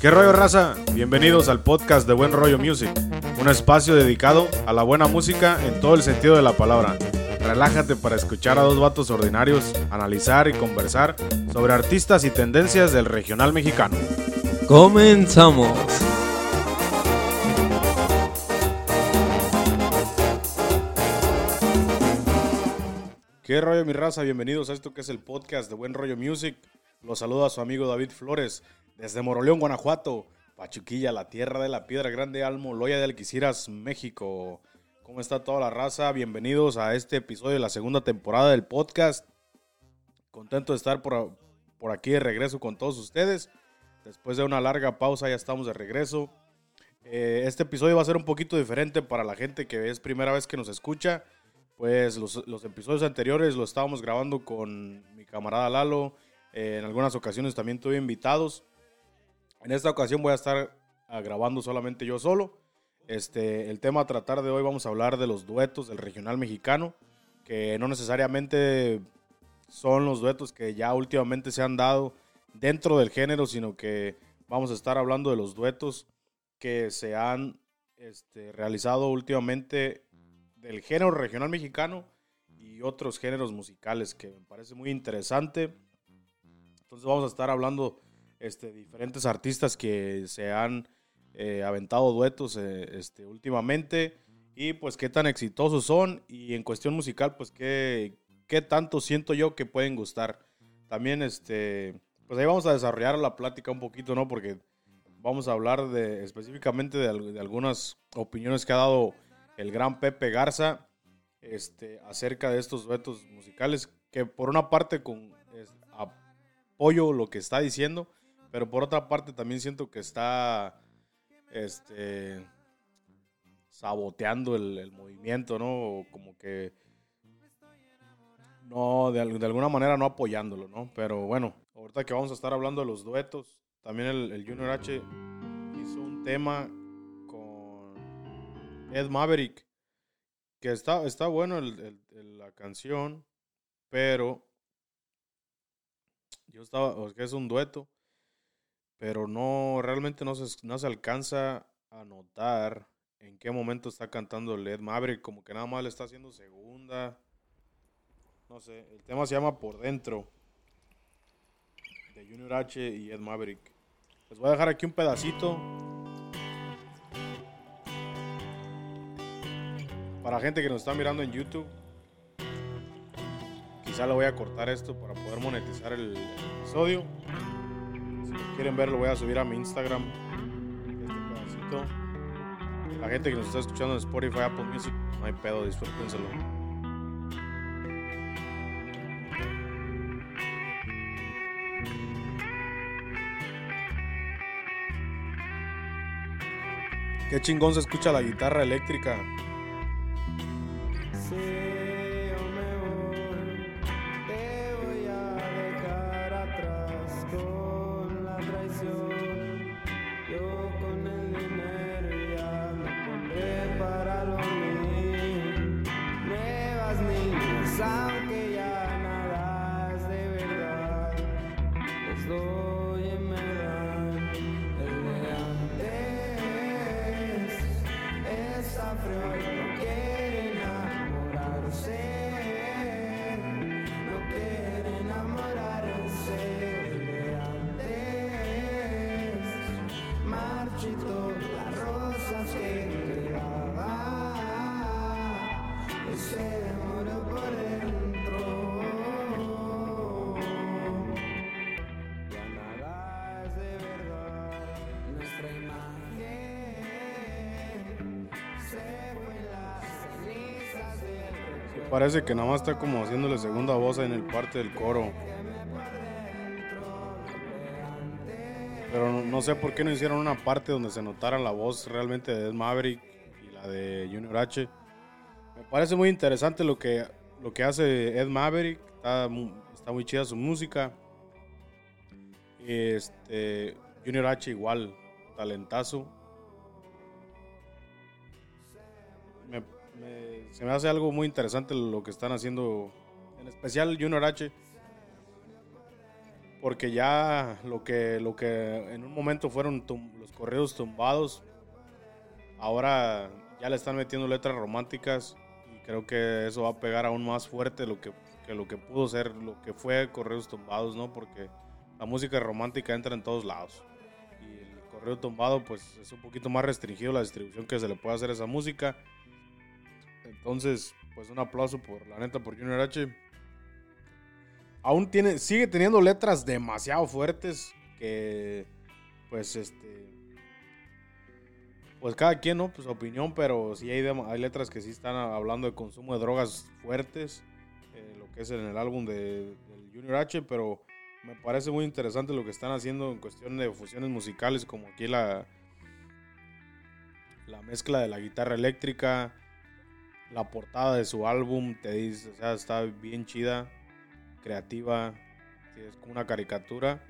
¿Qué rollo raza? Bienvenidos al podcast de Buen Rollo Music, un espacio dedicado a la buena música en todo el sentido de la palabra. Relájate para escuchar a dos vatos ordinarios, analizar y conversar sobre artistas y tendencias del regional mexicano. Comenzamos. ¿Qué rollo mi raza? Bienvenidos a esto que es el podcast de Buen Rollo Music. Los saluda su amigo David Flores desde Moroleón, Guanajuato, Pachuquilla, la tierra de la piedra grande, Almo, Loya de Alquiciras, México. ¿Cómo está toda la raza? Bienvenidos a este episodio de la segunda temporada del podcast. Contento de estar por, por aquí de regreso con todos ustedes. Después de una larga pausa ya estamos de regreso. Eh, este episodio va a ser un poquito diferente para la gente que es primera vez que nos escucha. Pues los, los episodios anteriores los estábamos grabando con mi camarada Lalo. Eh, en algunas ocasiones también tuve invitados. En esta ocasión voy a estar ah, grabando solamente yo solo. Este, el tema a tratar de hoy vamos a hablar de los duetos del regional mexicano, que no necesariamente son los duetos que ya últimamente se han dado dentro del género, sino que vamos a estar hablando de los duetos que se han este, realizado últimamente del género regional mexicano y otros géneros musicales que me parece muy interesante. Entonces vamos a estar hablando este, diferentes artistas que se han eh, aventado duetos eh, este, últimamente y pues qué tan exitosos son y en cuestión musical pues qué, qué tanto siento yo que pueden gustar. También este, pues ahí vamos a desarrollar la plática un poquito, ¿no? Porque vamos a hablar de específicamente de, de algunas opiniones que ha dado el gran Pepe Garza este, acerca de estos duetos musicales, que por una parte con apoyo lo que está diciendo, pero por otra parte también siento que está este, saboteando el, movimiento, ¿no? Como que no, de, de, alguna manera no apoyándolo, ¿no? Pero bueno, ahorita que vamos a estar hablando de los duetos, también el, el Junior H hizo un tema Ed Maverick. Que está, está bueno el, la canción, pero yo estaba, es un dueto, pero no, realmente no se, no se alcanza a notar en qué momento está cantando el Ed Maverick, como que nada más le está haciendo segunda. No sé, el tema se llama Por Dentro, de Junior H y Ed Maverick. Les voy a dejar aquí un pedacito Para gente que nos está mirando en YouTube, quizá lo voy a cortar esto para poder monetizar el, episodio. Quieren ver, lo voy a subir a mi Instagram. Este pedacito. La gente que nos está escuchando en Spotify, Apple Music, no hay pedo, disfrútenselo. Qué chingón se escucha la guitarra eléctrica. Parece que nada más está como haciéndole segunda voz en el parte del coro. Pero no, sé por qué no hicieron una parte donde se notara la voz realmente de Ed Maverick y la de Junior H. Me parece muy interesante lo que, lo que hace Ed Maverick. Está, está muy chida su música. Este, Junior H igual, talentazo. Se me hace algo muy interesante lo que están haciendo, en especial Junior H. porque ya lo que, lo que en un momento fueron los correos tumbados, ahora ya le están metiendo letras románticas y creo que eso va a pegar aún más fuerte lo que, que lo que pudo ser, lo que fue correos tumbados, ¿no? Porque la música romántica entra en todos lados. Y el correo tumbado pues es un poquito más restringido la distribución que se le puede hacer a esa música. Entonces, pues un aplauso por la neta por Junior H aún tiene, sigue teniendo letras demasiado fuertes que, pues, este, pues cada quien, ¿no? Pues opinión, pero sí hay, hay letras que sí están hablando de consumo de drogas fuertes, eh, lo que es en el álbum de, Junior H, pero me parece muy interesante lo que están haciendo en cuestión de fusiones musicales, como aquí la, la mezcla de la guitarra eléctrica, la portada de su álbum, te dice, o sea, está bien chida creativa, es como una caricatura.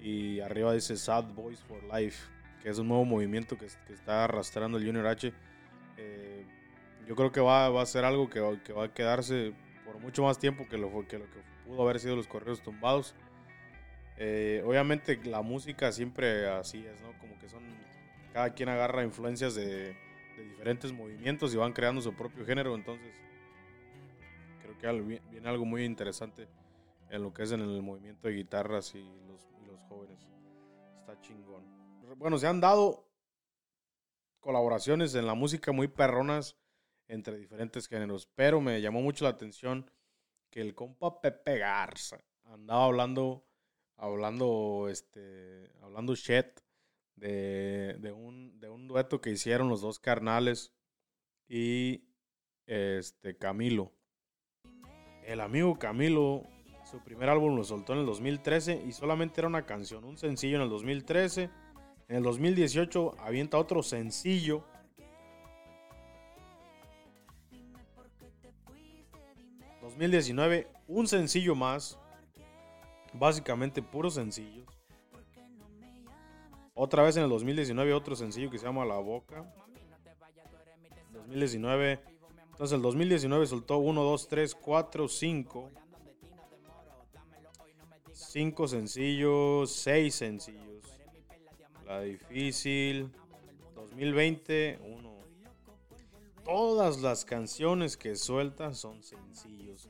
Y arriba dice Sad Boys for Life, que es un nuevo movimiento que, está arrastrando el Junior H. Eh, yo creo que va, va, a ser algo que, que, va a quedarse por mucho más tiempo que lo, que lo que pudo haber sido los correos tumbados. Eh, obviamente la música siempre así es, ¿no? Como que son, cada quien agarra influencias de, de diferentes movimientos y van creando su propio género, entonces creo que viene algo muy interesante en lo que es en el movimiento de guitarras y los, los jóvenes. Está chingón. Bueno, se han dado colaboraciones en la música muy perronas entre diferentes géneros, pero me llamó mucho la atención que el compa Pepe Garza andaba hablando, hablando, este, hablando shit de, de, un, de un dueto que hicieron los dos carnales y este Camilo. El amigo Camilo su primer álbum lo soltó en el 2013 y solamente era una canción, un sencillo en el 2013. En el 2018 avienta otro sencillo. ...2019, un sencillo más... ...básicamente puros sencillos... ...otra vez en el 2019 otro sencillo que se llama La Boca... ...2019... ...entonces el 2019 soltó 1, 2, 3, 4, 5... Cinco sencillos, seis sencillos. La difícil. 2020, uno. Todas las canciones que suelta son sencillos.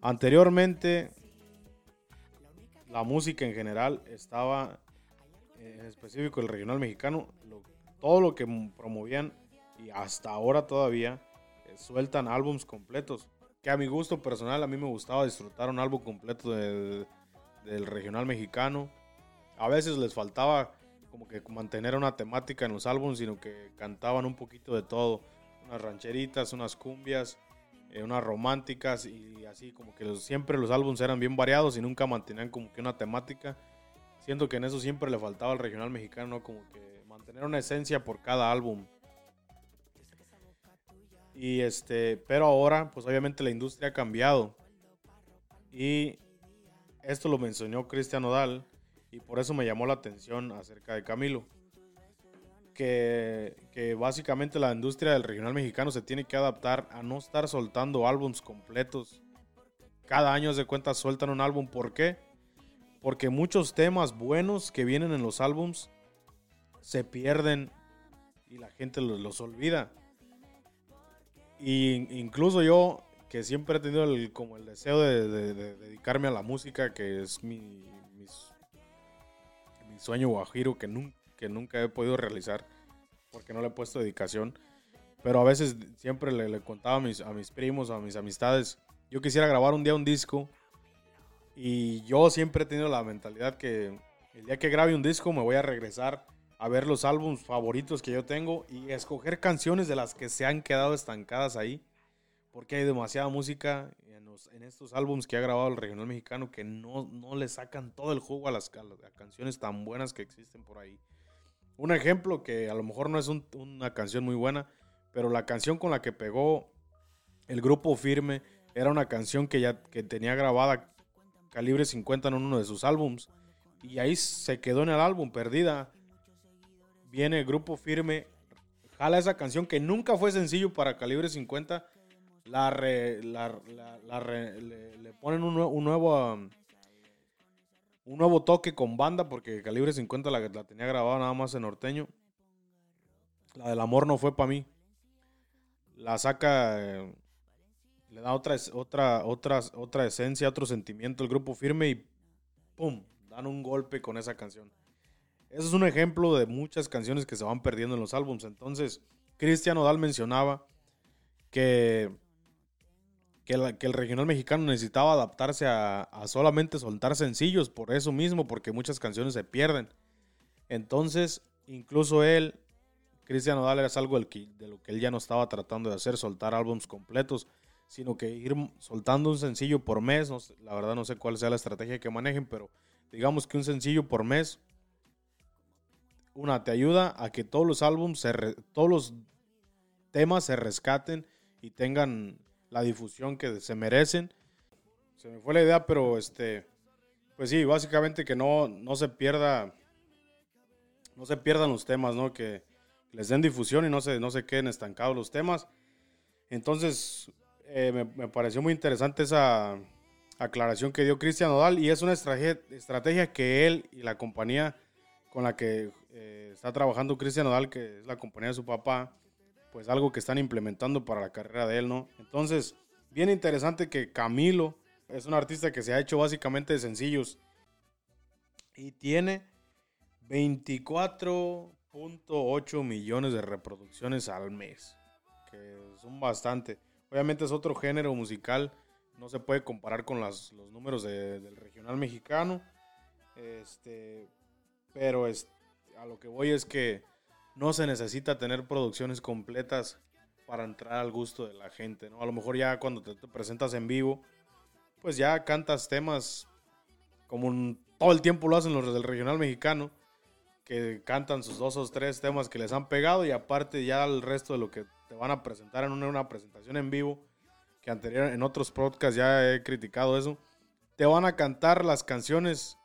Anteriormente, la música en general estaba, en específico el regional mexicano, todo lo que promovían y hasta ahora todavía eh, sueltan álbums completos. Que a mi gusto personal, a mí me gustaba disfrutar un álbum completo de del regional mexicano. A veces les faltaba como que mantener una temática en los álbumes, sino que cantaban un poquito de todo. Unas rancheritas, unas cumbias, eh, unas románticas y así como que siempre los álbumes eran bien variados y nunca mantenían como que una temática. Siento que en eso siempre le faltaba al regional mexicano, como que mantener una esencia por cada álbum. Y este, pero ahora, pues obviamente la industria ha cambiado. Y esto lo mencionó Cristian Odal y por eso me llamó la atención acerca de Camilo. Que, que, básicamente la industria del regional mexicano se tiene que adaptar a no estar soltando álbums completos. Cada año de cuenta sueltan un álbum. ¿Por qué? Porque muchos temas buenos que vienen en los álbums se pierden y la gente los, los olvida. Y incluso yo que siempre he tenido el, como el deseo de, dedicarme a la música, que es mi, mi, sueño guajiro que, que nunca he podido realizar porque no le he puesto dedicación. Pero a veces siempre le, contaba a mis, a mis primos, a mis amistades, yo quisiera grabar un día un disco y yo siempre he tenido la mentalidad que el día que grabe un disco me voy a regresar a ver los álbumes favoritos que yo tengo y escoger canciones de las que se han quedado estancadas ahí porque hay demasiada música en, estos álbumes que ha grabado el regional mexicano que no, no le sacan todo el juego a las, canciones tan buenas que existen por ahí. Un ejemplo que a lo mejor no es una canción muy buena, pero la canción con la que pegó el grupo Firme era una canción que ya que tenía grabada Calibre 50 en uno de sus álbums y ahí se quedó en el álbum perdida. Viene el grupo Firme, jala esa canción que nunca fue sencillo para Calibre 50 la, re, la, le, ponen un, nuevo um, un nuevo toque con banda, porque Calibre 50 la, la tenía grabada nada más en norteño. La del amor no fue para mí. La saca, eh, le da otra, otra, otra, otra esencia, otro sentimiento el grupo firme y ¡pum! Dan un golpe con esa canción. Ese es un ejemplo de muchas canciones que se van perdiendo en los álbums. Entonces, Cristian Odal mencionaba que, que, la- que el regional mexicano necesitaba adaptarse a, a solamente soltar sencillos, por eso mismo, porque muchas canciones se pierden. Entonces, incluso él, Cristian Odal, es algo de lo que él ya no estaba tratando de hacer, soltar álbums completos, sino que ir soltando un sencillo por mes. no sé- la verdad no sé cuál sea la estrategia que manejen, pero digamos que un sencillo por mes una, te ayuda a que todos los álbumes, todos los temas se rescaten y tengan la difusión que se merecen. Se me fue la idea, pero este, pues sí, básicamente que no, no se pierda, no se pierdan los temas, ¿no? Que les den difusión y no se, no se queden estancados los temas. Entonces, eh, me, pareció muy interesante esa aclaración que dio Cristian Odal y es una estrategia, estrategia que él y la compañía con la que eh, está trabajando Cristian Odal, que es la compañía de su papá, pues algo que están implementando para la carrera de él, ¿no? Entonces, bien interesante que Camilo es un artista que se ha hecho básicamente de sencillos y tiene 24.8 millones de reproducciones al mes, que son bastante. Obviamente es otro género musical, no se puede comparar con las- los números de- del regional mexicano. Este, pero es, a lo que voy es que no se necesita tener producciones completas para entrar al gusto de la gente, ¿no? A lo mejor ya cuando te, presentas en vivo, pues ya cantas temas como todo el tiempo lo hacen los del regional mexicano, que cantan sus dos o tres temas que les han pegado y aparte ya el resto de lo que te van a presentar en una, una presentación en vivo, que anterior en otros podcasts ya he criticado eso, te van a cantar las canciones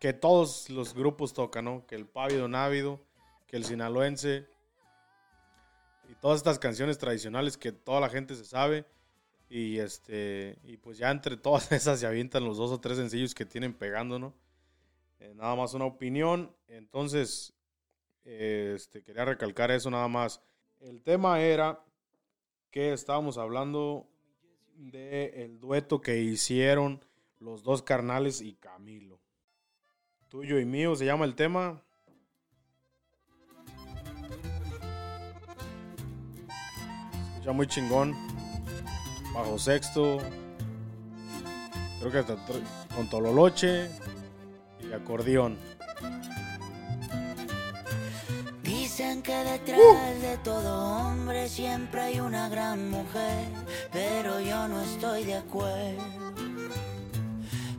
que todos los grupos tocan, ¿no? Que el Pávido Návido, que el Sinaloense y todas estas canciones tradicionales que toda la gente se sabe y este y pues ya entre todas esas se avientan los dos o tres sencillos que tienen pegando, ¿no? Eh, nada más una opinión, entonces eh, este quería recalcar eso nada más. El tema era que estábamos hablando de el dueto que hicieron los dos carnales y Camilo tuyo y mío se llama el tema. Escucha muy chingón. Bajo sexto. Creo que hasta con tololoche y acordeón. Dicen que detrás de todo hombre siempre hay una gran mujer, pero yo no estoy de acuerdo.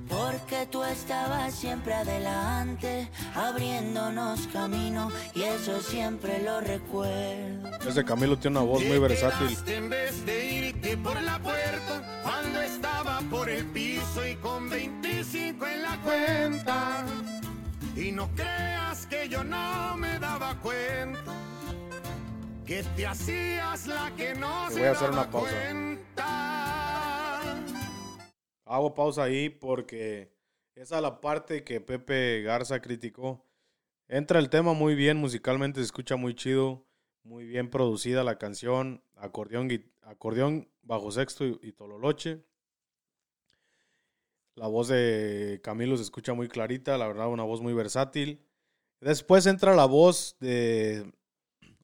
Porque tú estabas siempre adelante, abriéndonos camino, y eso siempre lo recuerdo. Ese Camilo tiene una voz muy versátil. quedaste en vez de irte por la puerta cuando estaba por el piso y con 25 en la cuenta. Y no creas que yo no me daba cuenta que te hacías la que no se voy a hacer daba una pausa. cuenta. Hago pausa ahí porque esa es la parte que Pepe Garza criticó. Entra el tema muy bien, musicalmente se escucha muy chido, muy bien producida la canción, acordeón, acordeón bajo sexto y, y tololoche. La voz de Camilo se escucha muy clarita, la verdad, una voz muy versátil. Después entra la voz de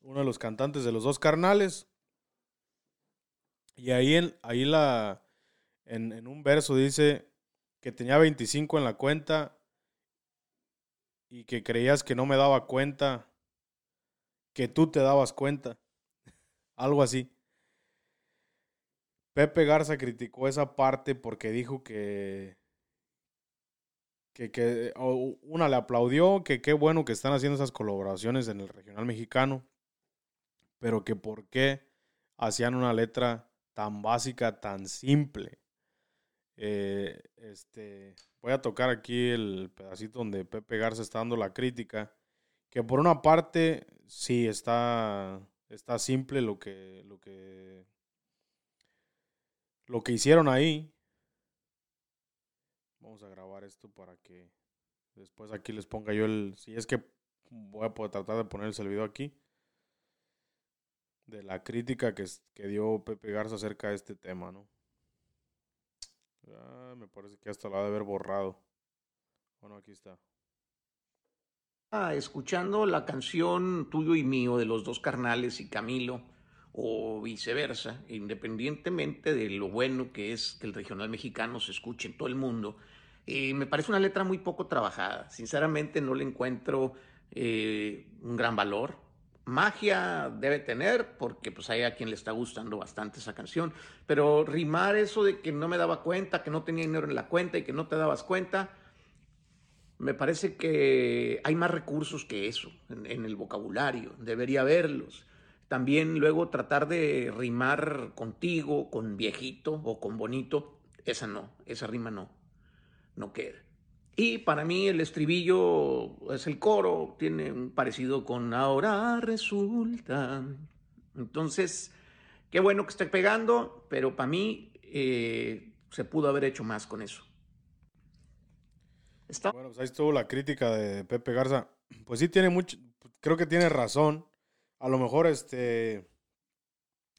uno de los cantantes de los dos carnales. Y ahí, en, ahí la, en, un verso dice que tenía 25 en la cuenta y que creías que no me daba cuenta, que tú te dabas cuenta. Algo así. Pepe Garza criticó esa parte porque dijo que, que, que una le aplaudió, que qué bueno que están haciendo esas colaboraciones en el regional mexicano, pero que por qué hacían una letra tan básica, tan simple. Eh, este, voy a tocar aquí el pedacito donde Pepe Garza está dando la crítica, que por una parte sí está, está simple lo que, lo que, lo que hicieron ahí, Vamos a grabar esto para que después aquí les ponga yo el... Si es que voy a poder tratar de ponerles el video aquí. De la crítica que, es- que dio Pepe Garza acerca de este tema, ¿no? Ah, me parece que hasta la ha de haber borrado. Bueno, aquí está. Ah, escuchando la canción Tuyo y Mío de los dos carnales y Camilo, o viceversa, independientemente de lo bueno que es que el regional mexicano se escuche en todo el mundo, eh, me parece una letra muy poco trabajada. Sinceramente no le encuentro eh, un gran valor. Magia debe tener, porque pues hay a quien le está gustando bastante esa canción, pero rimar eso de que no me daba cuenta, que no tenía dinero en la cuenta y que no te dabas cuenta, me parece que hay más recursos que eso en, en el vocabulario, debería haberlos. También luego tratar de rimar contigo, con viejito o con bonito, esa no, esa rima no, no queda. Y para mí el estribillo es el coro, tiene un parecido con ahora resulta. Entonces, qué bueno que esté pegando, pero para mí eh, se pudo haber hecho más con eso. Está Bueno, pues ahí estuvo la crítica de Pepe Garza. Pues sí tiene mucho, creo que tiene razón. A lo mejor este,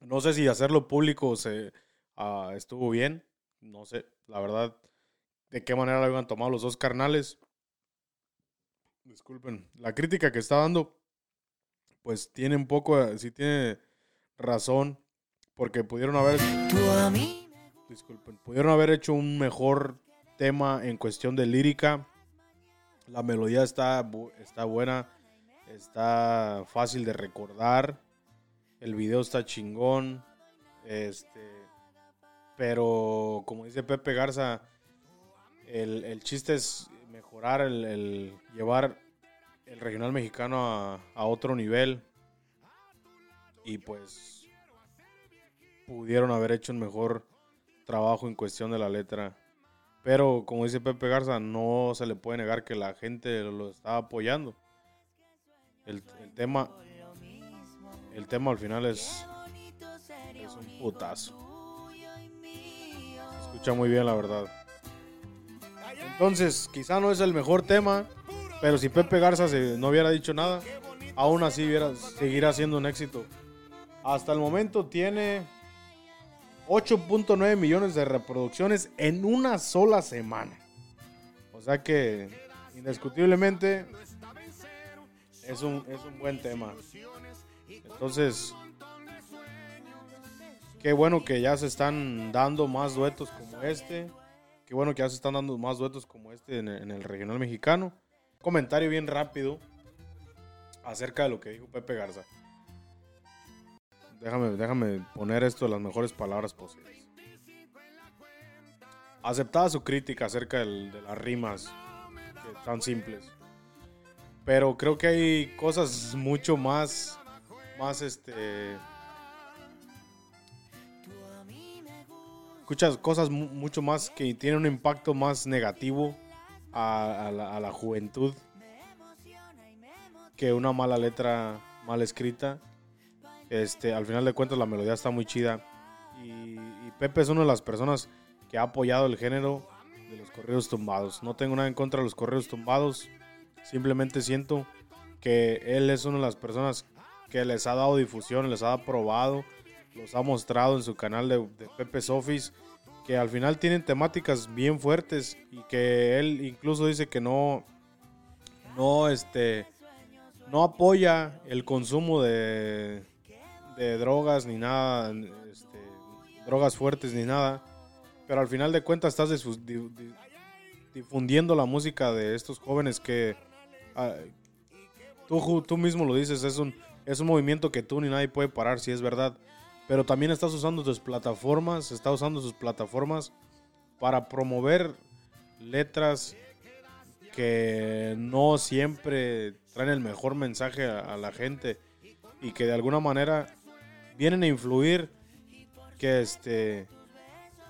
no sé si hacerlo público se ah, estuvo bien. No sé, la verdad, de qué manera lo habían tomado los dos carnales. Disculpen, la crítica que está dando, pues tiene un poco, eh, sí tiene razón, porque pudieron haber disculpen, pudieron haber hecho un mejor tema en cuestión de lírica. La melodía está, está buena, está fácil de recordar. El video está chingón. Este, pero como dice Pepe Garza, el, el chiste es mejorar, el, el llevar el regional mexicano a, a otro nivel. Y pues pudieron haber hecho un mejor trabajo en cuestión de la letra. Pero como dice Pepe Garza, no se le puede negar que la gente lo está apoyando. El, tema el tema al final es, es un putazo. Escucha muy bien la verdad. Entonces, quizá no es el mejor tema, pero si Pepe Garza se- no hubiera dicho nada, aún así hubiera, seguirá siendo un éxito. Hasta el momento tiene 8.9 millones de reproducciones en una sola semana. O sea que indiscutiblemente es un, es un buen tema. Entonces, qué bueno que ya se están dando más duetos como este. Qué bueno que ya se están dando más duetos como este en el, regional mexicano. Comentario bien rápido acerca de lo que dijo Pepe Garza. Déjame, déjame poner esto de las mejores palabras posibles. Aceptaba su crítica acerca de las rimas tan simples. Pero creo que hay cosas mucho más, más este... Escuchas cosas mu- mucho más que tienen un impacto más negativo a, la, juventud que una mala letra mal escrita. Este, al final de cuentas la melodía está muy chida. Y, y Pepe es una de las personas que ha apoyado el género de los corridos tumbados. No tengo nada en contra de los corridos tumbados. Simplemente siento que él es una de las personas que les ha dado difusión, les ha aprobado, los ha mostrado en su canal de, Pepe Sofis, que al final tienen temáticas bien fuertes y que él incluso dice que no, no, este, no apoya el consumo de, de drogas ni nada, este, drogas fuertes ni nada, pero al final de cuentas estás difu- di- di- difundiendo la música de estos jóvenes que ah, tú, tú mismo lo dices, es un, es un movimiento que tú ni nadie puede parar, si es verdad, pero también estás usando tus plataformas, está usando sus plataformas para promover letras que no siempre traen el mejor mensaje a, a la gente y que de alguna manera vienen a influir que este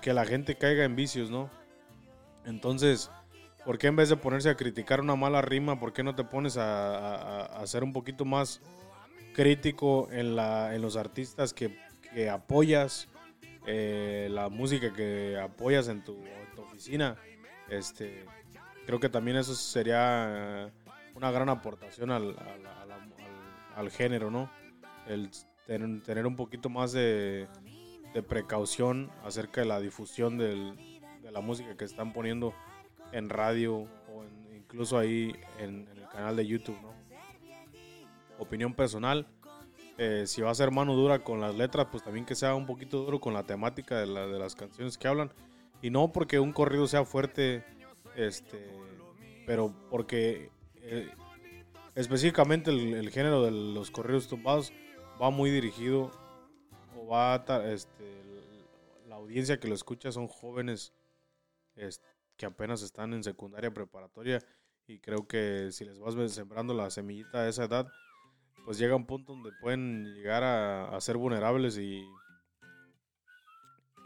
que la gente caiga en vicios, ¿no? Entonces, ¿por qué en vez de ponerse a criticar una mala rima, por qué no te pones a, a- ser un poquito más crítico en, la, en los artistas que, apoyas, eh, la música que apoyas en tu, oficina? Este, creo que también eso sería una gran aportación al, al- al- al- género, ¿no? El ten- tener un poquito más de, precaución acerca de la difusión de la música que están poniendo en radio o en- incluso ahí en, en el canal de YouTube, ¿no? Opinión personal, eh, si va a ser mano dura con las letras, pues también que sea un poquito duro con la temática de, la- de las canciones que hablan. Y no porque un corrido sea fuerte, este, pero porque eh, específicamente el, el género de los corridos tumbados va muy dirigido o va a este, la audiencia que lo escucha son jóvenes es- que apenas están en secundaria preparatoria y creo que si les vas sembrando la semillita a esa edad, pues llega un punto donde pueden llegar a, ser vulnerables y,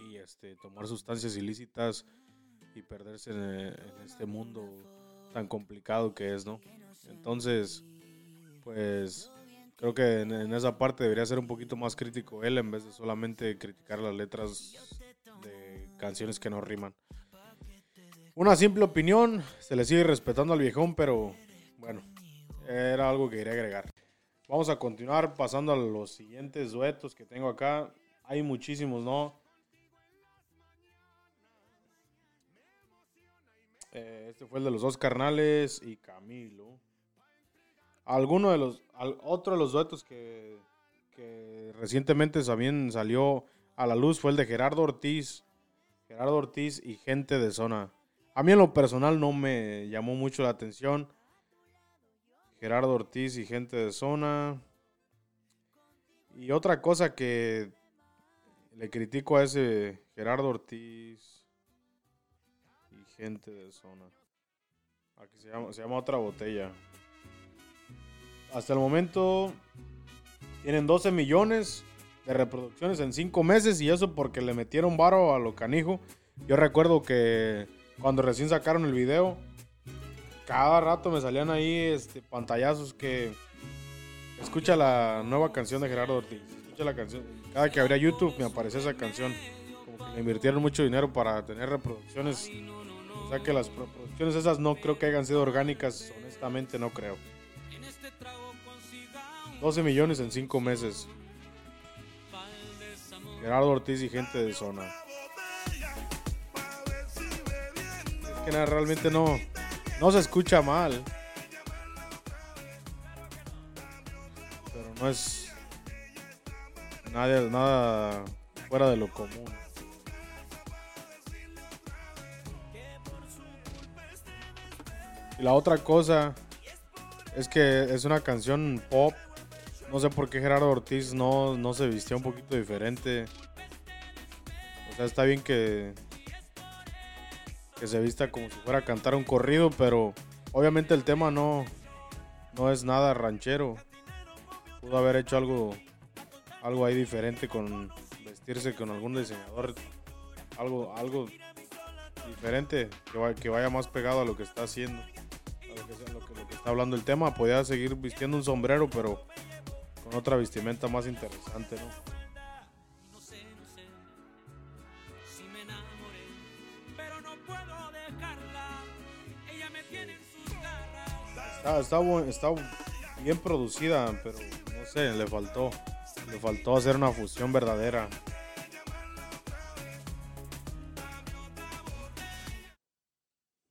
y este, tomar sustancias ilícitas y perderse en, eh, en este mundo tan complicado que es, ¿no? Entonces, pues creo que en esa parte debería ser un poquito más crítico él en vez de solamente criticar las letras de canciones que no riman. Una simple opinión, se le sigue respetando al viejón, pero bueno, era algo que quería agregar. Vamos a continuar pasando a los siguientes duetos que tengo acá. Hay muchísimos, ¿no? Eh, este fue el de los dos carnales y Camilo. Alguno de los, otro de los duetos que, que recientemente también salió a la luz fue el de Gerardo Ortiz. Gerardo Ortiz y gente de zona. A mí en lo personal no me llamó mucho la atención. Gerardo Ortiz y gente de zona. Y otra cosa que le critico a ese Gerardo Ortiz y gente de zona. Aquí se llama, otra botella. Hasta el momento tienen 12 millones de reproducciones en 5 meses y eso porque le metieron varo a lo canijo. Yo recuerdo que cuando recién sacaron el video, cada rato me salían ahí este, pantallazos que escucha la nueva canción de Gerardo Ortiz. Escucha la canción. Cada que abría YouTube me aparecía esa canción. Como que le invirtieron mucho dinero para tener reproducciones. O sea que las reproducciones esas no creo que hayan sido orgánicas. Honestamente no creo. 12 millones en 5 meses. Gerardo Ortiz y gente de zona. Que realmente no, no se escucha mal. Pero no es nada, nada fuera de lo común. Y la otra cosa es que es una canción pop. No sé por qué Gerardo Ortiz no, no se vistió un poquito diferente. O sea, está bien que, que se vista como si fuera a cantar un corrido, pero obviamente el tema no, no es nada ranchero. Pudo haber hecho algo, algo ahí diferente con vestirse con algún diseñador, algo, algo diferente que, va- que vaya más pegado a lo que está haciendo, a lo que- lo que está hablando el tema. Podía seguir vistiendo un sombrero, pero con otra vestimenta más interesante, ¿no? Bu- está bien producida, pero no sé, le faltó. Le faltó hacer una fusión verdadera.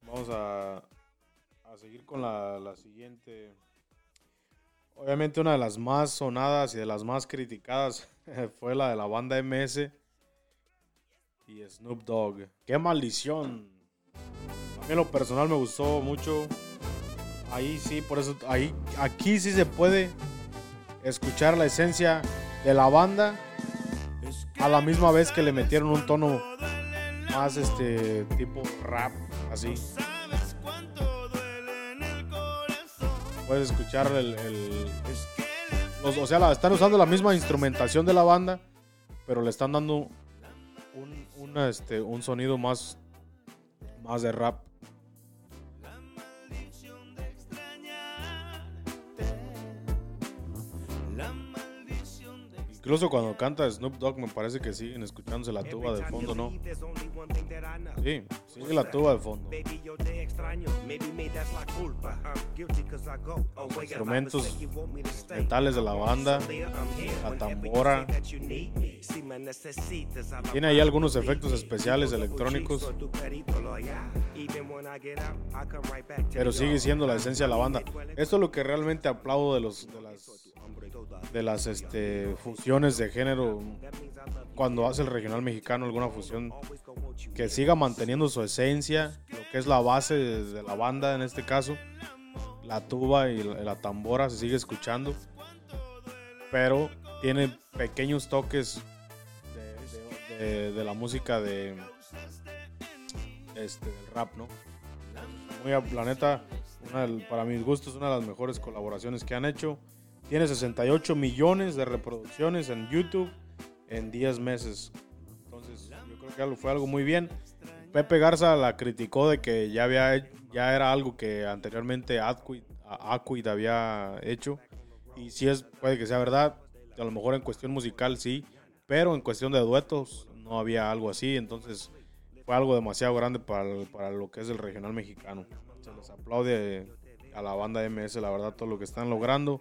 Vamos a, a seguir con la, la siguiente. Obviamente una de las más sonadas y de las más criticadas fue la de la banda MS y Snoop Dogg. ¡Qué maldición! A mí en lo personal me gustó mucho. Ahí sí, por eso, ahí, aquí sí se puede escuchar la esencia de la banda a la misma vez que le metieron un tono más este tipo rap, así. Puedes escuchar el, los- o sea, la- están usando la misma instrumentación de la banda, pero le están dando un, este, un sonido más, más de rap. Incluso cuando canta Snoop Dogg me parece que siguen escuchándose la tuba de fondo, ¿no? Sí, Sigue la tuba de fondo. Instrumentos metales de la banda, la tambora. Tiene ahí algunos efectos especiales electrónicos. Pero sigue siendo la esencia de la banda. Esto es lo que realmente aplaudo de los de las de las este, fusiones de género cuando hace el regional mexicano alguna fusión que siga manteniendo su esencia, lo que es la base de, la banda en este caso, la tuba y la, tambora se sigue escuchando, pero tiene pequeños toques de, la música de este del rap, ¿no? Muy a- la neta, una para mis gustos, una de las mejores colaboraciones que han hecho. Tiene 68 millones de reproducciones en YouTube en 10 meses. Entonces, yo creo que fue algo muy bien. Pepe Garza la criticó de que ya había ya era algo que anteriormente Aquid había hecho. Y si es, puede que sea verdad. A lo mejor en cuestión musical sí. Pero en cuestión de duetos no había algo así. Entonces fue algo demasiado grande para, para lo que es el regional mexicano. Se les aplaude a la banda MS, la verdad, todo lo que están logrando.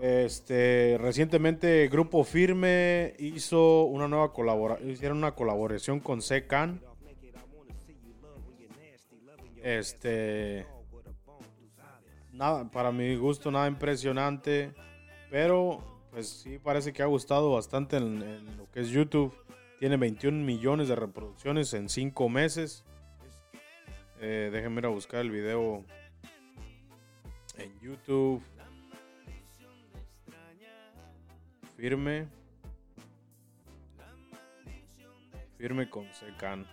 Este, recientemente Grupo Firme hizo una nueva colaboración, hicieron una colaboración con Secan. Este, nada, para mi gusto nada impresionante, pero pues sí parece que ha gustado bastante en, lo que es YouTube. Tiene 21 millones de reproducciones en 5 meses. Eh, déjenme ir a buscar el video en YouTube. Firme. Firme con Secan.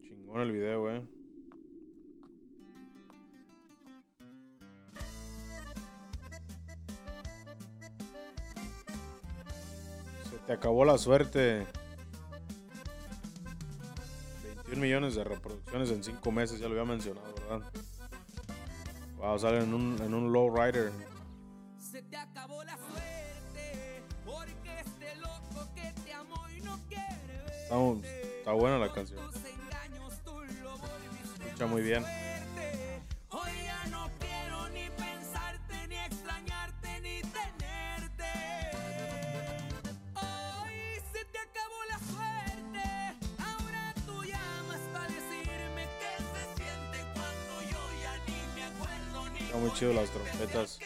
Chingón el video, eh. Se te acabó la suerte. 21 millones de reproducciones en 5 meses, ya lo había mencionado, ¿verdad? Wow, sale en un, en un lowrider. Se te acabó la suerte, porque este loco que te amó y no quiere. Está, está buena la canción. Escucha muy bien. Está muy chido las trompetas.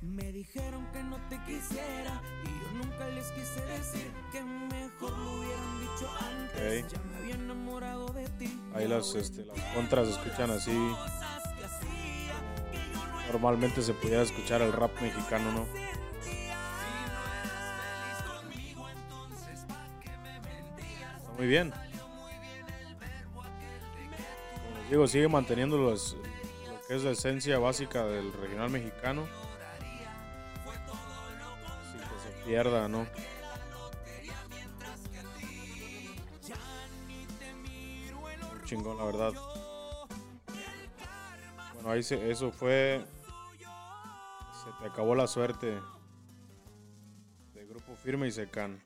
Me dijeron que no te quisiera y yo nunca les quise decir que mejor lo hubieran dicho antes. Ok. Ya me había enamorado de ti. Ahí las, este, las contras se escuchan así. Normalmente se pudiera escuchar el rap mexicano, ¿no? Muy bien. Como les digo, sigue manteniendo los- lo que es la esencia básica del regional mexicano. Sin que se pierda, ¿no? Chingón, la verdad. Bueno, ahí se, eso fue. Se te acabó la suerte. De Grupo Firme y Secan.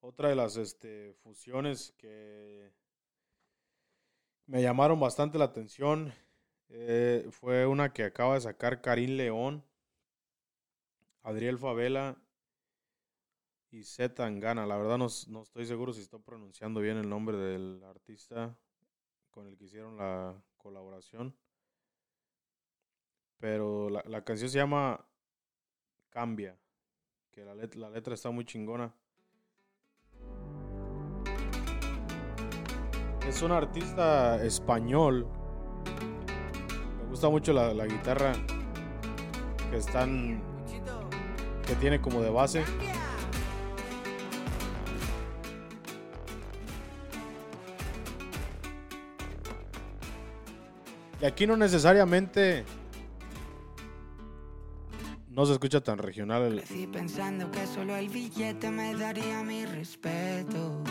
Otra de las este, fusiones que me llamaron bastante la atención eh, fue una que acaba de sacar Karim León, Adriel Favela y Z Tangana. La verdad no, no estoy seguro si estoy pronunciando bien el nombre del artista con el que hicieron la colaboración. Pero la, la canción se llama Cambia. Que la letra está muy chingona. Es un artista español. Me gusta mucho la, guitarra que están. que tiene como de base. Y aquí no necesariamente no se escucha tan regional. el- pensando que solo el billete me daría mi respeto.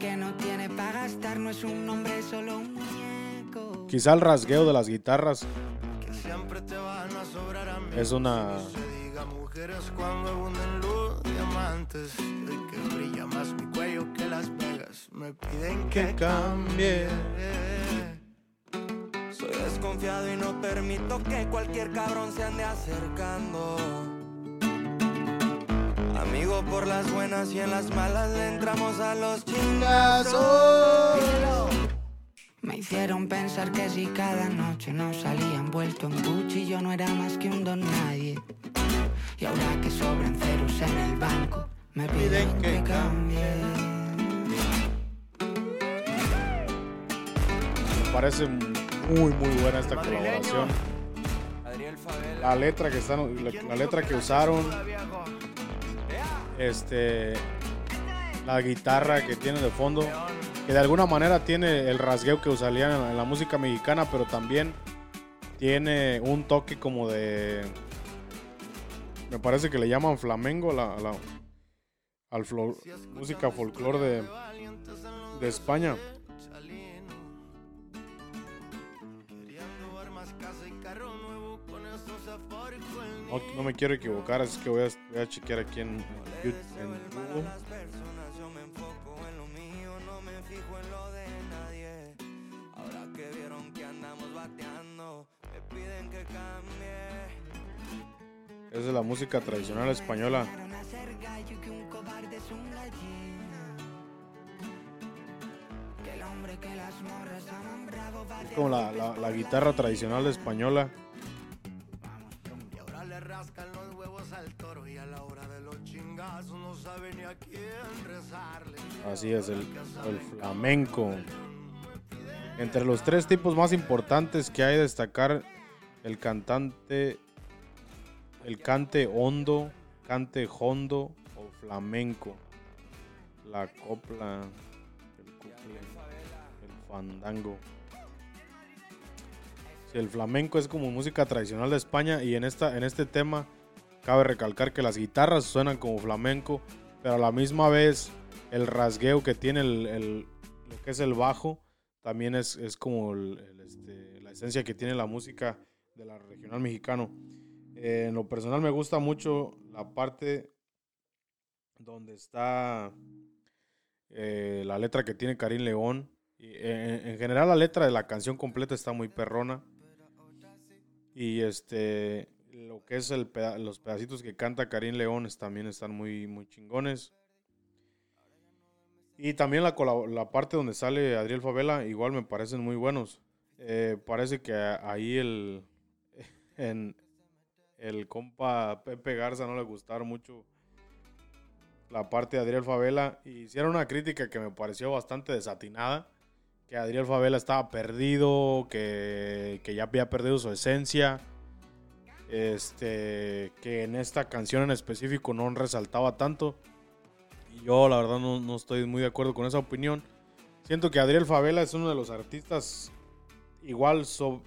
Que no tiene para gastar no es un hombre, solo un muñeco. quizá el rasgueo de las guitarras que siempre te van a sobrar a mí. es una... Se diga mujeres cuando abunden luz, diamantes. Y que brilla más mi cuello que Las Vegas. Me piden que cambie. Soy desconfiado y no permito que cualquier cabrón se ande acercando. Amigo por las buenas y en las malas le entramos a los chingazos. Me hicieron pensar que si cada noche nos salía envuelto en Gucci yo no era más que un don nadie. Y ahora que sobran ceros en el banco, me piden que cambie. Me parece muy muy buena esta colaboración. La letra que están, la, la letra que usaron, este, la guitarra que tiene de fondo, que de alguna manera tiene el rasgueo que usarían en, la música mexicana, pero también tiene un toque como de, me parece que le llaman flamenco, la, la- al flo- música folclore de, de España. No, no me quiero equivocar, así que voy a, voy a chequear aquí en, en cambie. Es la música tradicional española. Es como la, la- la guitarra tradicional española. Así es, el, el flamenco. Entre los tres tipos más importantes que hay destacar el cantante, el cante hondo, cante hondo o flamenco. La copla, el fandango. Sí, el flamenco es como música tradicional de España y en, esta, en este tema cabe recalcar que las guitarras suenan como flamenco, pero a la misma vez el rasgueo que tiene el, lo que es el bajo también es, es como este, la esencia que tiene la música de la regional mexicano. Eh, en lo personal me gusta mucho la parte donde está eh, la letra que tiene Karim León. Eh, en, en general la letra de la canción completa está muy perrona. Y este lo que es el peda- los pedacitos que canta Karim León es- también están muy, muy chingones. Y también la, parte donde sale Adriel Favela igual me parecen muy buenos. Eh, parece que ahí el, el compa Pepe Garza no le gustaron mucho la parte de Adriel Favela. Y hicieron una crítica que me pareció bastante desatinada. Que Adriel Favela estaba perdido, que, que ya había perdido su esencia. Este, que en esta canción en específico no resaltaba tanto. Y yo la verdad no, no estoy muy de acuerdo con esa opinión. Siento que Adriel Favela es uno de los artistas igual so-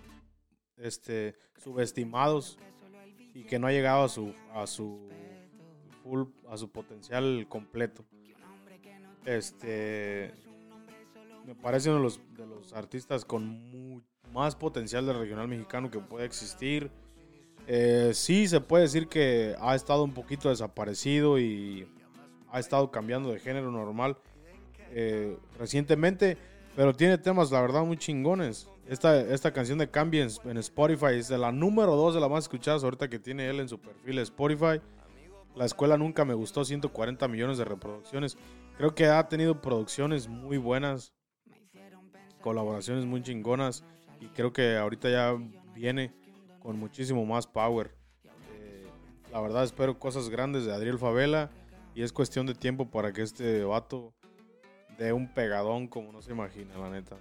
este, subestimados y que no ha llegado a su, a su full, a su potencial completo. Este me parece uno de los, de los artistas con mu- más potencial de regional mexicano que puede existir. Eh, sí, se puede decir que ha estado un poquito desaparecido y ha estado cambiando de género normal eh, recientemente, pero tiene temas, la verdad, muy chingones. Esta, esta canción de Cambie en, Spotify es de la número 2 de las más escuchadas ahorita que tiene él en su perfil de Spotify. La escuela nunca me gustó, 140 millones de reproducciones. Creo que ha tenido producciones muy buenas, colaboraciones muy chingonas y creo que ahorita ya viene con muchísimo más power. Eh, la verdad espero cosas grandes de Adriel Favela y es cuestión de tiempo para que este vato dé un pegadón como no se imagina, la neta.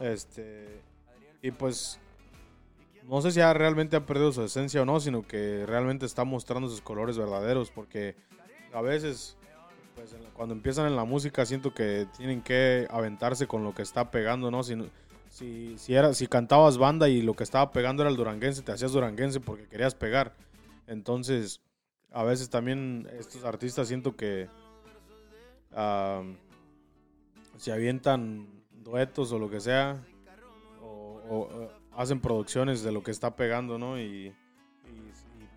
Este y pues no sé si ya realmente ha perdido su esencia o no, sino que realmente está mostrando sus colores verdaderos porque a veces pues, cuando empiezan en la música siento que tienen que aventarse con lo que está pegando, ¿no? Si, si, si, era, si cantabas banda y lo que estaba pegando era el duranguense, te hacías duranguense porque querías pegar. Entonces, a veces también estos artistas siento que ah, se avientan duetos o lo que sea, o, hacen producciones de lo que está pegando, ¿no? Y- y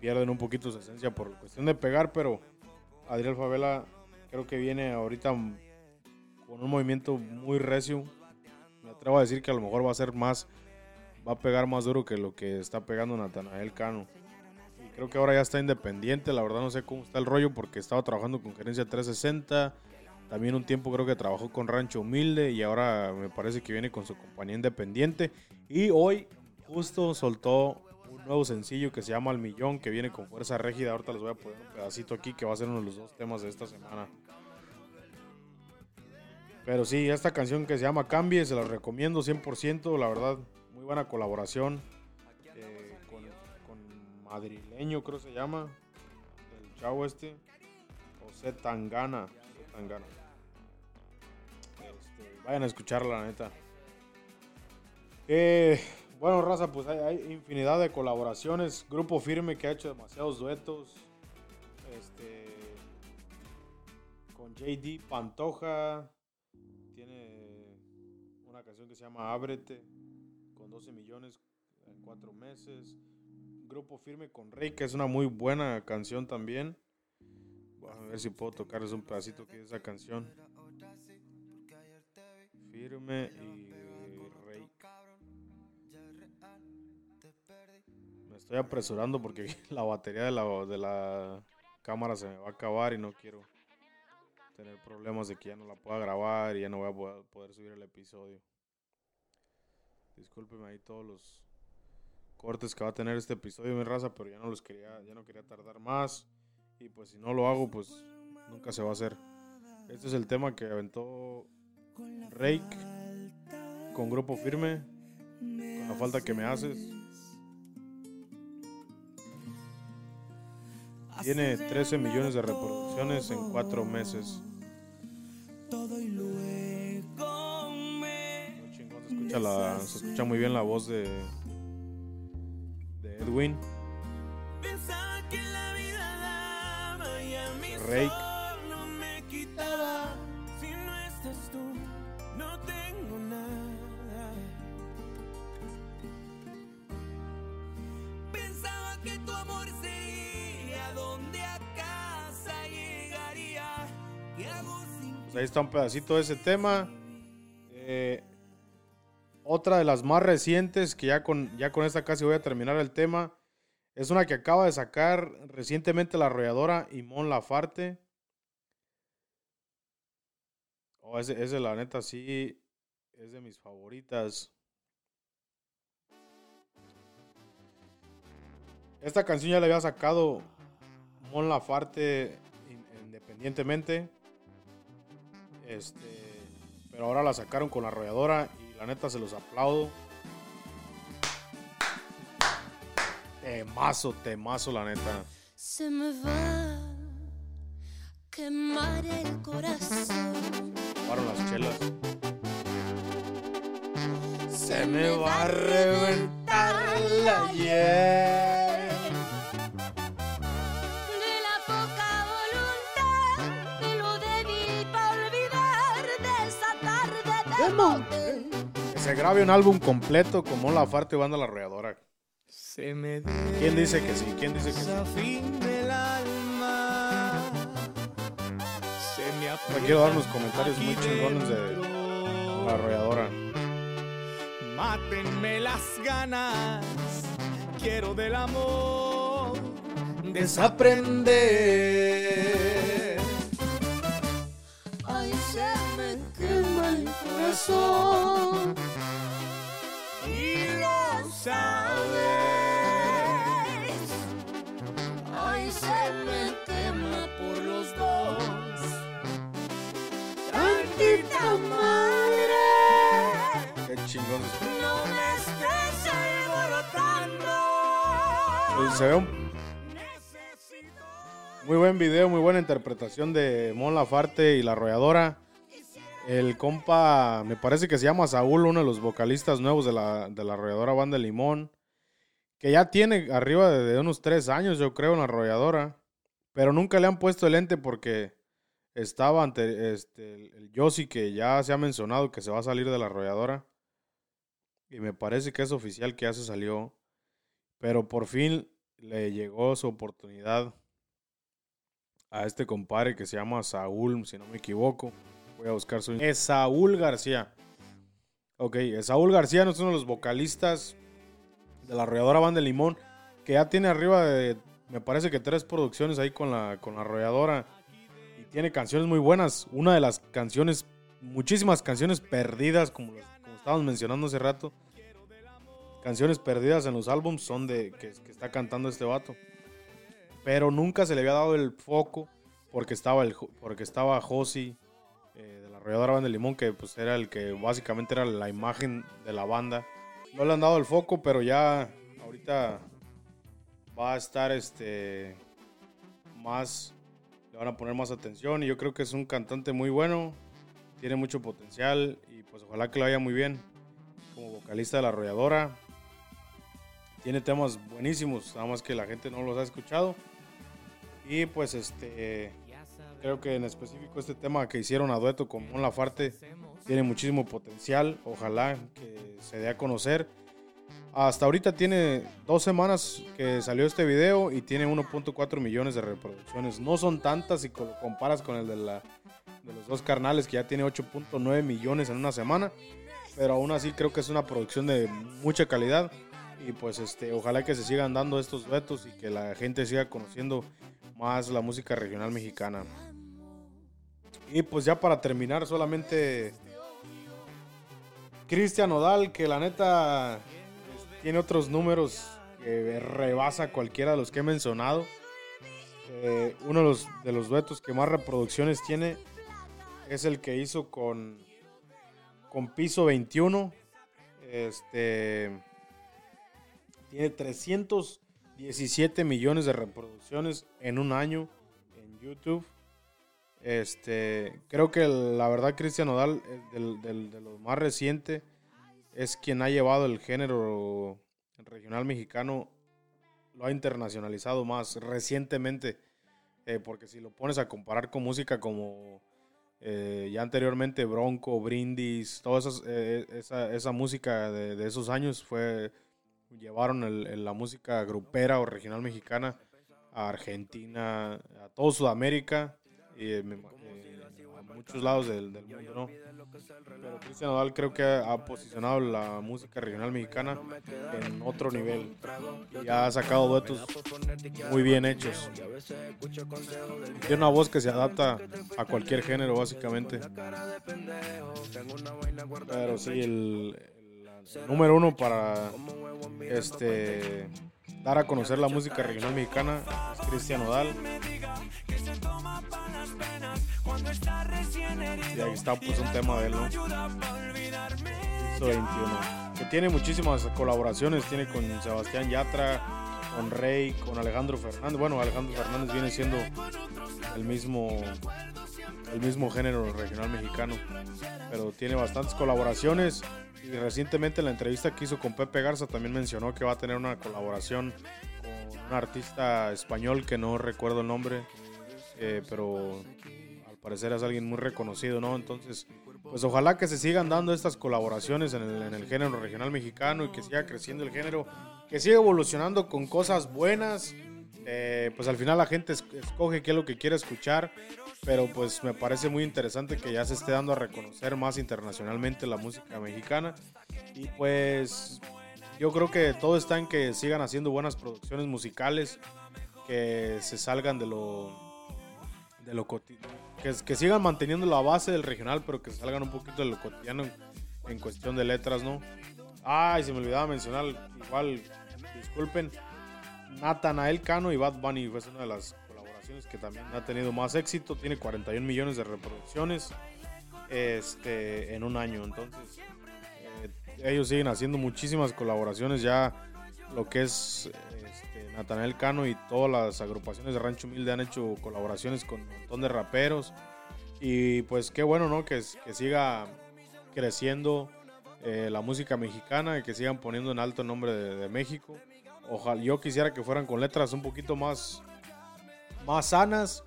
pierden un poquito su esencia por cuestión de pegar, pero Adriel Favela creo que viene ahorita con un movimiento muy recio. Atrevo a decir que a lo mejor va a ser más, va a pegar más duro que lo que está pegando Natanael Cano. Y creo que ahora ya está independiente, la verdad no sé cómo está el rollo porque estaba trabajando con Gerencia 360. También un tiempo creo que trabajó con Rancho Humilde y ahora me parece que viene con su compañía independiente. Y hoy justo soltó un nuevo sencillo que se llama Al Millón, que viene con Fuerza Régida. Ahorita les voy a poner un pedacito aquí que va a ser uno de los dos temas de esta semana. Pero sí, esta canción que se llama Cambie, se la recomiendo 100%, la verdad, muy buena colaboración eh, con, Madrileño, creo se llama, el chavo este, José Tangana. José Tangana. Este, vayan a escucharla, la neta. Eh, bueno, raza, pues hay, hay infinidad de colaboraciones. Grupo Firme que ha hecho demasiados duetos. Este, con JD Pantoja. Canción que se llama Ábrete. Con 12 millones en 4 meses. Grupo Firme con Rey, que es una muy buena canción también. Voy a ver si puedo tocarles un pedacito aquí de esa canción. Firme y Rey. Me estoy apresurando porque la batería de la, de la cámara se me va a acabar y no quiero tener problemas de que ya no la pueda grabar y ya no voy a poder subir el episodio. Discúlpeme ahí todos los cortes que va a tener este episodio, mi raza, pero ya no los quería, ya no quería tardar más. Y pues si no lo hago, pues nunca se va a hacer. Este es el tema que aventó Rake con grupo firme. Con la falta que me haces. Tiene 13 millones de reproducciones en 4 meses. Escucha, la, se escucha muy bien la voz de, de Edwin. pensaba que la vida daba y a mí Rake. solo me quitaba. Si no estás tú, no tengo nada. Pensaba que tu amor sería donde a casa llegaría. ¿Qué hago sin Pues ahí está un pedacito de ese tema. Eh, otra de las más recientes, que ya con, ya con esta casi voy a terminar el tema, es una que acaba de sacar recientemente la arrolladora Imón Lafarte. Oh, ese, ese, la neta sí es de mis favoritas. Esta canción ya la había sacado Mon Lafarte in- independientemente. Este, pero ahora la sacaron con la arrolladora la neta se los aplaudo. Temazo, temazo, la neta. Se me va a quemar el corazón. Tomaron las chelas. Se me va a reventar la hiel. De la se grabe un álbum completo con Mon Lafarte y Banda La Arrolladora. Se me ¿Quién dice que sí? ¿Quién dice que sí? a fin del alma. Se me Ahora quiero dar unos comentarios muy chingones de La Arrolladora. Mátenme las ganas, quiero del amor desaprender. Corazón. Y lo sabes. Ay, se me quema por los dos. Tantita madre. Qué chingón. No me estés alborotando. Pues se ve un muy buen video, muy buena interpretación de Mon Lafarte y La Arrolladora. El compa, me parece que se llama Saúl, uno de los vocalistas nuevos de la, de la arrolladora Banda Limón, que ya tiene arriba de, unos tres años, yo creo, en la arrolladora, pero nunca le han puesto el ente porque estaba ante este, el, el Yossi, que ya se ha mencionado que se va a salir de la arrolladora, y me parece que es oficial que ya se salió, pero por fin le llegó su oportunidad a este compadre que se llama Saúl, si no me equivoco. Voy a buscar su... Es Saúl García. Ok, Saúl García no es uno de los vocalistas de la arrolladora Banda de Limón, que ya tiene arriba de, me parece que tres producciones ahí con la, con la arrolladora. Y tiene canciones muy buenas. Una de las canciones, muchísimas canciones perdidas, como, como estábamos mencionando hace rato. Canciones perdidas en los álbums son de que, está cantando este vato. Pero nunca se le había dado el foco porque estaba el porque estaba de la arrolladora Banda de Limón, que pues era el que básicamente era la imagen de la banda. No le han dado el foco, pero ya ahorita va a estar este más le van a poner más atención y yo creo que es un cantante muy bueno, tiene mucho potencial y pues ojalá que le vaya muy bien como vocalista de la arrolladora. Tiene temas buenísimos, nada más que la gente no los ha escuchado. Y pues este creo que en específico este tema que hicieron a dueto con Mon Lafarte tiene muchísimo potencial. Ojalá que se dé a conocer. Hasta ahorita tiene dos semanas que salió este video y tiene 1.4 millones de reproducciones. No son tantas si co- comparas con el de, la, de los dos carnales que ya tiene 8.9 millones en una semana. Pero aún así creo que es una producción de mucha calidad. Y pues este, ojalá que se sigan dando estos duetos y que la gente siga conociendo más la música regional mexicana. Y pues ya para terminar, solamente Cristian Odal, que la neta es- tiene otros números que rebasa cualquiera de los que he mencionado. Eh, uno de los, de los duetos que más reproducciones tiene es el que hizo con, con Piso 21. Este tiene 317 millones de reproducciones en un año en YouTube. Este, creo que la verdad Cristian Odal, eh, de lo más reciente, es quien ha llevado el género regional mexicano, lo ha internacionalizado más recientemente, eh, porque si lo pones a comparar con música como eh, ya anteriormente Bronco, Brindis, toda eh, esa, música de, esos años fue llevaron el- la música grupera o regional mexicana a Argentina, a todo Sudamérica y eh, eh, a muchos lados del, del mundo, ¿no? Pero Cristian Nodal creo que ha, posicionado la música regional mexicana en otro nivel. y ha sacado duetos muy bien hechos. Tiene una voz que se adapta a cualquier género, básicamente. Pero sí, el, el número uno para este dar a conocer la música regional mexicana es Cristian Odal. Y ahí está pues un tema de él, ¿no? Piso 21. Que tiene muchísimas colaboraciones, tiene con Sebastián Yatra, con Rey, con Alejandro Fernández. Bueno, Alejandro Fernández viene siendo el mismo el mismo género regional mexicano, pero tiene bastantes colaboraciones y recientemente en la entrevista que hizo con Pepe Garza también mencionó que va a tener una colaboración con un artista español que no recuerdo el nombre, eh, pero al parecer es alguien muy reconocido, ¿no? Entonces, pues ojalá que se sigan dando estas colaboraciones en el, en el género regional mexicano y que siga creciendo el género, que siga evolucionando con cosas buenas. Eh, pues al final la gente es- escoge qué es lo que quiere escuchar, pero pues me parece muy interesante que ya se esté dando a reconocer más internacionalmente la música mexicana y pues yo creo que todo está en que sigan haciendo buenas producciones musicales, que se salgan de lo de lo cotidiano, que, que sigan manteniendo la base del regional, pero que salgan un poquito de lo cotidiano en, en cuestión de letras, ¿no? Ay, se me olvidaba mencionar, igual, disculpen, Natanael Cano y Bad Bunny fue una de las colaboraciones que también ha tenido más éxito, tiene 41 millones de reproducciones este, en un año, entonces eh, ellos siguen haciendo muchísimas colaboraciones ya, lo que es este, Natanael Cano y todas las agrupaciones de Rancho Humilde han hecho colaboraciones con un montón de raperos Y pues qué bueno, ¿no? Que, que siga creciendo eh, la música mexicana y que sigan poniendo en alto el nombre de, de México. Ojalá, yo quisiera que fueran con letras un poquito más, más sanas.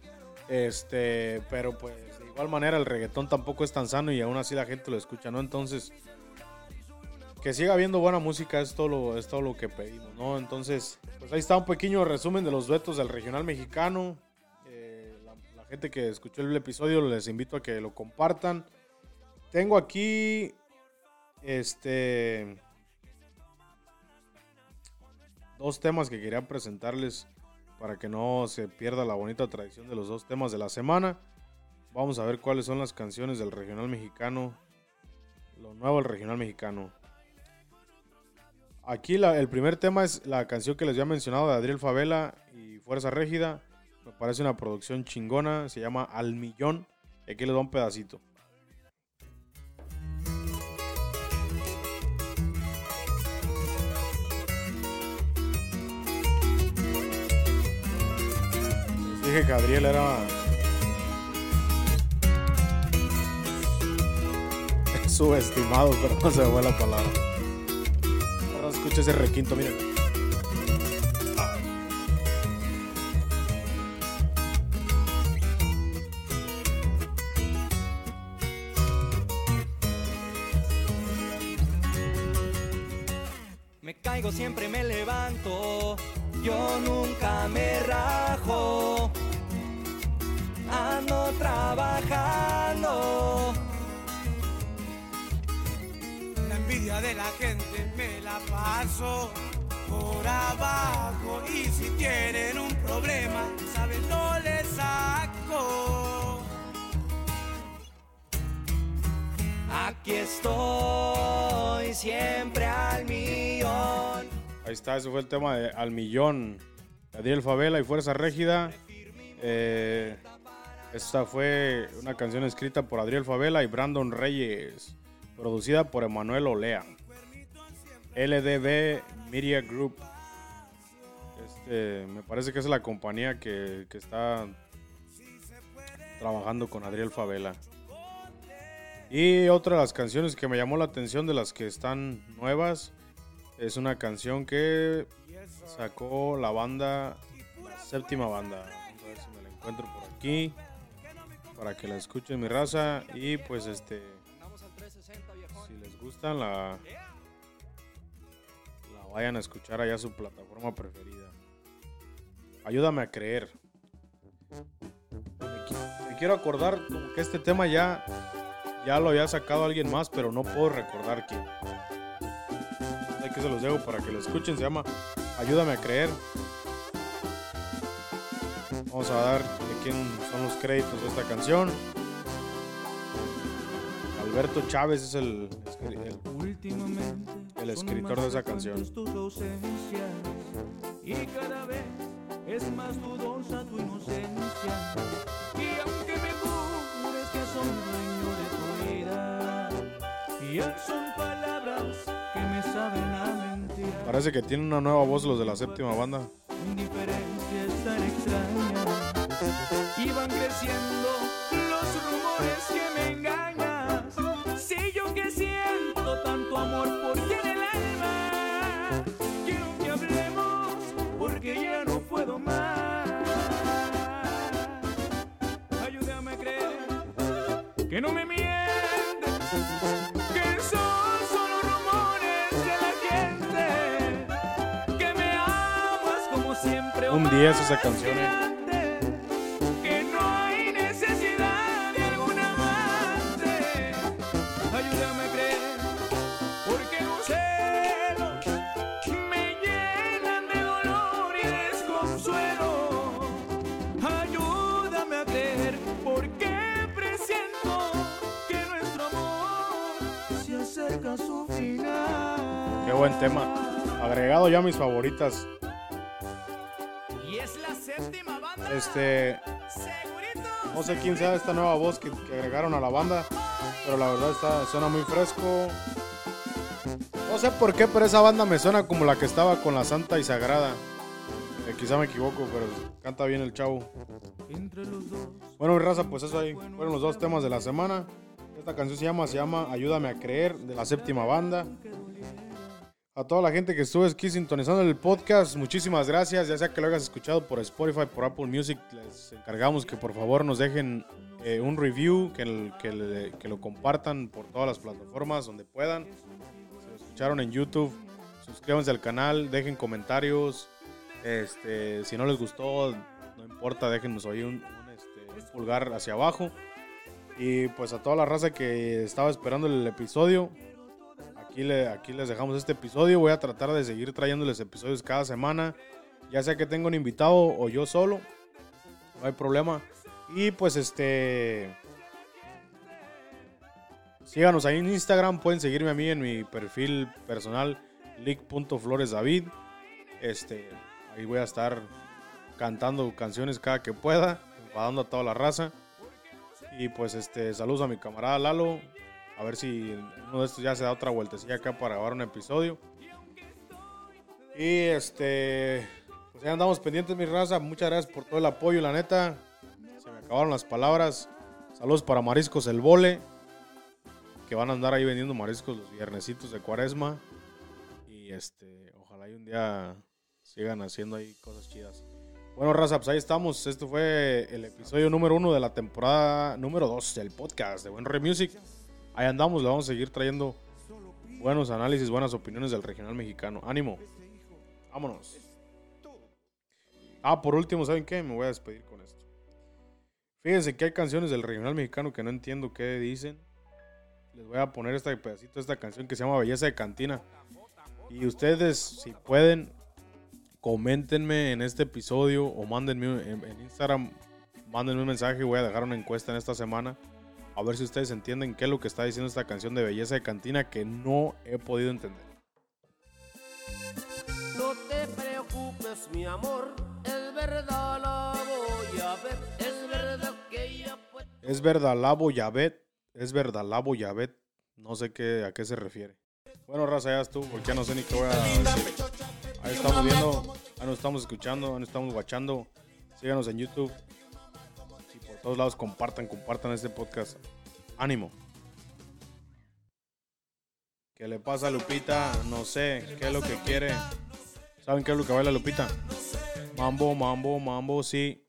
Este, pero pues de igual manera el reggaetón tampoco es tan sano y aún así la gente lo escucha, ¿no? Entonces, que siga habiendo buena música es todo lo, es todo lo que pedimos, ¿no? Entonces, pues ahí está un pequeño resumen de los duetos del regional mexicano. Eh, la, la gente que escuchó el episodio les invito a que lo compartan. Tengo aquí, este, dos temas que quería presentarles para que no se pierda la bonita tradición de los dos temas de la semana. Vamos a ver cuáles son las canciones del regional mexicano. Lo nuevo del regional mexicano. Aquí el primer tema es la canción que les había mencionado de Adriel Favela y Fuerza Régida. Me parece una producción chingona. Se llama Al Millón. Y aquí les va un pedacito. Les dije que Adriel era. Subestimado, pero no se me fue la palabra. Ese requinto, miren. Ahí está, ese fue el tema de Al Millón. Adriel Favela y Fuerza Régida. Eh, esta fue una canción escrita por Adriel Favela y Brandon Reyes. Producida por Emanuel Olea. LDB Media Group. Este, me parece que es la compañía que, que está trabajando con Adriel Favela. Y otra de las canciones que me llamó la atención de las que están nuevas es una canción que sacó la banda, la séptima banda. Vamos a ver si me la encuentro por aquí para que la escuchen mi raza y pues este si les gustan la la vayan a escuchar allá su plataforma preferida. Ayúdame a creer. Me quiero acordar como que este tema ya ya lo había sacado alguien más, pero no puedo recordar quién. Hay que se los dejo para que lo escuchen. Se llama Ayúdame a creer. Vamos a dar de quién son los créditos de esta canción. Alberto Chávez es el, el- el escritor de esa canción. y cada vez es más dudosa tu inocencia. Y aunque me jures que soy dueño de tu vida, ya son Parece que tiene una nueva voz los de la séptima banda. indiferencia es tan extraña. Y van creciendo los rumores que me engañas. Si yo que siento tanto amor por ti en el alma, quiero que hablemos porque ya no puedo más. Ayúdame a creer que no me mientes, se acerca a su final. Qué buen tema. Agregado ya a mis favoritas. Este, no sé quién sea esta nueva voz que, que agregaron a la banda, pero la verdad está, suena muy fresco. No sé por qué, pero esa banda me suena como la que estaba con la Santa y Sagrada. Eh, quizá me equivoco, pero canta bien el chavo. Bueno, mi raza, pues eso ahí fueron los dos temas de la semana. Esta canción se llama, se llama Ayúdame a creer, de la séptima banda. A toda la gente que estuvo aquí sintonizando el podcast, muchísimas gracias. Ya sea que lo hayas escuchado por Spotify, por Apple Music, les encargamos que por favor nos dejen eh, un review, que, que lo compartan por todas las plataformas donde puedan. Si lo escucharon en YouTube, suscríbanse al canal, dejen comentarios. Este, si no les gustó, no importa, déjenos ahí un, este, un pulgar hacia abajo. Y pues a toda la raza que estaba esperando el episodio, aquí, le, aquí les dejamos este episodio. Voy a tratar de seguir trayéndoles episodios cada semana. Ya sea que tengo un invitado o yo solo. No hay problema. Y pues este... Síganos ahí en Instagram. Pueden seguirme a mí en mi perfil personal. Lick.floresdavid. Este, ahí voy a estar cantando canciones cada que pueda. Enfadando a toda la raza. Y pues este, saludos a mi camarada Lalo. A ver si uno de estos ya se da otra vueltecilla acá para grabar un episodio. Y este, pues ya andamos pendientes, mi raza. Muchas gracias por todo el apoyo, la neta. Se me acabaron las palabras. Saludos para Mariscos El Vole. Que van a andar ahí vendiendo mariscos los viernesitos de cuaresma. Y este, ojalá y un día sigan haciendo ahí cosas chidas. Bueno, raza, pues ahí estamos. Esto fue el episodio número uno de la temporada número dos del podcast de Buen Re Music. Ahí andamos, le vamos a seguir trayendo buenos análisis, buenas opiniones del regional mexicano. Ánimo. Vámonos. Ah, por último, ¿saben qué? Me voy a despedir con esto. Fíjense que hay canciones del regional mexicano que no entiendo qué dicen. Les voy a poner este pedacito de esta canción que se llama Belleza de Cantina. Y ustedes, si pueden, coméntenme en este episodio o mándenme en, Instagram, mándenme un mensaje. Voy a dejar una encuesta en esta semana. A ver si ustedes entienden qué es lo que está diciendo esta canción de Belleza de Cantina que no he podido entender. No te preocupes, mi amor, es verdad la voy a ver, es verdad que ella fue Es verdad, Labo Yavet. Es verdad, Labo Yavet. No sé qué, a qué se refiere. Bueno, raza, ya estuvo, porque ya no sé ni qué voy a decir. Ahí estamos viendo, ahí nos estamos escuchando, ahí nos estamos watchando. Síganos en YouTube. Todos lados compartan, compartan este podcast. Ánimo. ¿Qué le pasa a Lupita? No sé, ¿qué es lo que quiere? ¿Saben qué es lo que baila Lupita? Mambo, mambo, mambo, sí.